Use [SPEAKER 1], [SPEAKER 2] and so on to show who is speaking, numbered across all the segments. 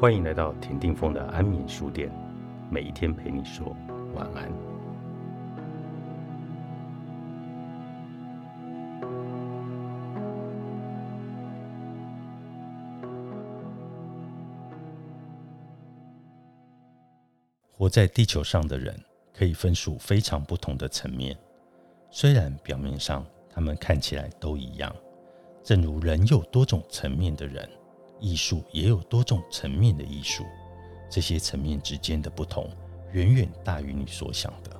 [SPEAKER 1] 欢迎来到田定峰的安眠书店，每一天陪你说晚安。活在地球上的人可以分属非常不同的层面，虽然表面上他们看起来都一样，正如人有多种层面的人。艺术也有多种层面的艺术，这些层面之间的不同远远大于你所想的。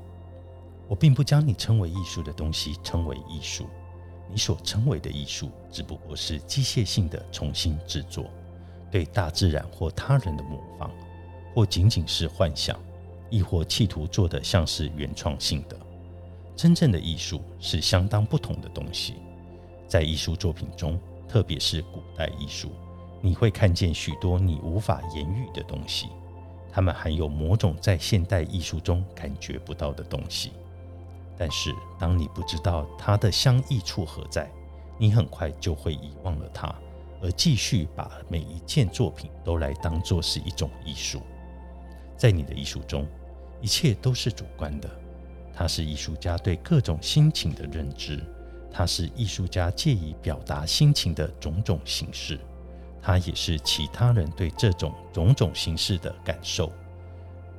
[SPEAKER 1] 我并不将你称为艺术的东西称为艺术，你所称为的艺术只不过是机械性的重新制作，对大自然或他人的模仿，或仅仅是幻想，亦或企图做的像是原创性的。真正的艺术是相当不同的东西，在艺术作品中，特别是古代艺术。你会看见许多你无法言喻的东西，它们含有某种在现代艺术中感觉不到的东西。但是，当你不知道它的相异处何在，你很快就会遗忘了它，而继续把每一件作品都来当作是一种艺术。在你的艺术中，一切都是主观的。它是艺术家对各种心情的认知，它是艺术家借以表达心情的种种形式。它也是其他人对这种种种形式的感受。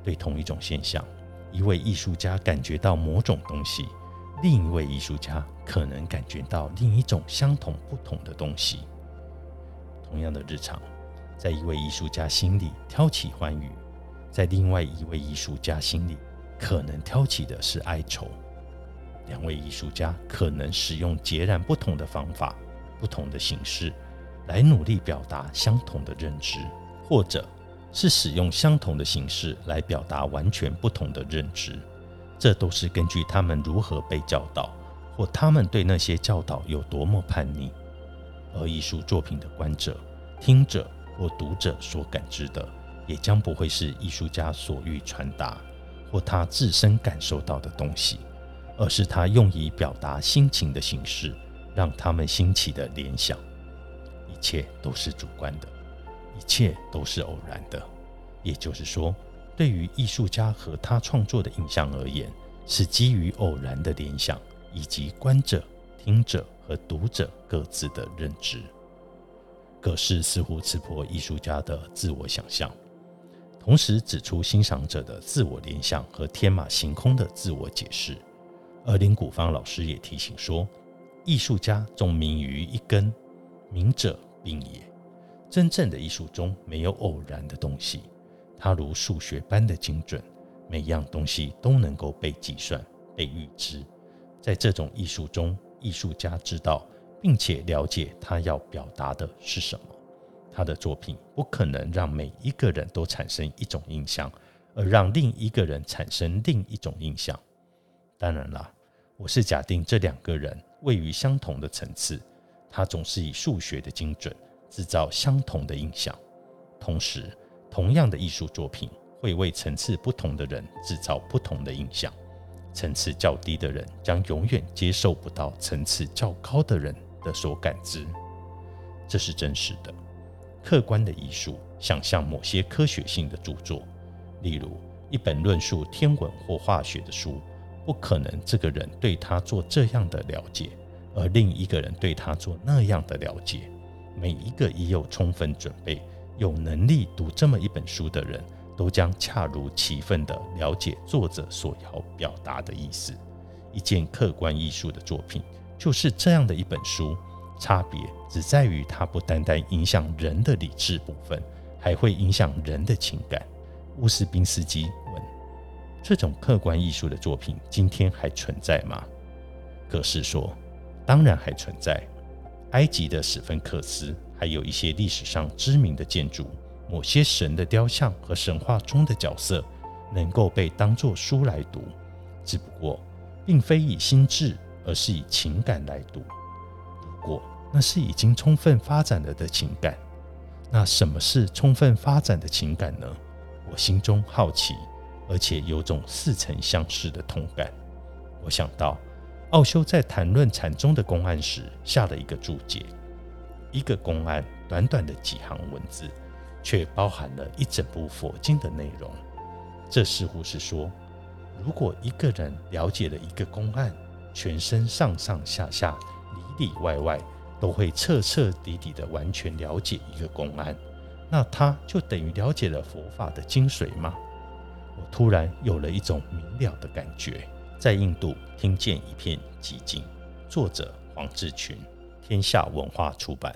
[SPEAKER 1] 对同一种现象，一位艺术家感觉到某种东西，另一位艺术家可能感觉到另一种相同不同的东西。同样的日常，在一位艺术家心里挑起欢愉，在另外一位艺术家心里可能挑起的是哀愁。两位艺术家可能使用截然不同的方法、不同的形式。来努力表达相同的认知，或者是使用相同的形式来表达完全不同的认知，这都是根据他们如何被教导，或他们对那些教导有多么叛逆。而艺术作品的观者、听者或读者所感知的，也将不会是艺术家所欲传达或他自身感受到的东西，而是他用以表达心情的形式，让他们兴起的联想。一切都是主观的，一切都是偶然的。也就是说，对于艺术家和他创作的印象而言，是基于偶然的联想，以及观者、听者和读者各自的认知。葛氏似乎刺破艺术家的自我想象，同时指出欣赏者的自我联想和天马行空的自我解释。而林古芳老师也提醒说，艺术家重名于一根，名者。并也，真正的艺术中没有偶然的东西，它如数学般的精准，每样东西都能够被计算、被预知。在这种艺术中，艺术家知道并且了解他要表达的是什么。他的作品不可能让每一个人都产生一种印象，而让另一个人产生另一种印象。当然啦，我是假定这两个人位于相同的层次。他总是以数学的精准制造相同的印象，同时，同样的艺术作品会为层次不同的人制造不同的印象。层次较低的人将永远接受不到层次较高的人的所感知，这是真实的。客观的艺术想象某些科学性的著作，例如一本论述天文或化学的书，不可能这个人对他做这样的了解。而另一个人对他做那样的了解，每一个已有充分准备、有能力读这么一本书的人，都将恰如其分地了解作者所要表达的意思。一件客观艺术的作品就是这样的一本书，差别只在于它不单单影响人的理智部分，还会影响人的情感。乌斯宾斯基问：这种客观艺术的作品今天还存在吗？格式说。当然还存在，埃及的史芬克斯，还有一些历史上知名的建筑，某些神的雕像和神话中的角色，能够被当作书来读，只不过并非以心智，而是以情感来读。不过那是已经充分发展了的情感。那什么是充分发展的情感呢？我心中好奇，而且有种似曾相识的同感。我想到。奥修在谈论禅宗的公案时，下了一个注解。一个公案，短短的几行文字，却包含了一整部佛经的内容。这似乎是说，如果一个人了解了一个公案，全身上上下下、里里外外都会彻彻底底的完全了解一个公案，那他就等于了解了佛法的精髓吗？我突然有了一种明了的感觉。在印度听见一片寂静，作者黄志群，天下文化出版。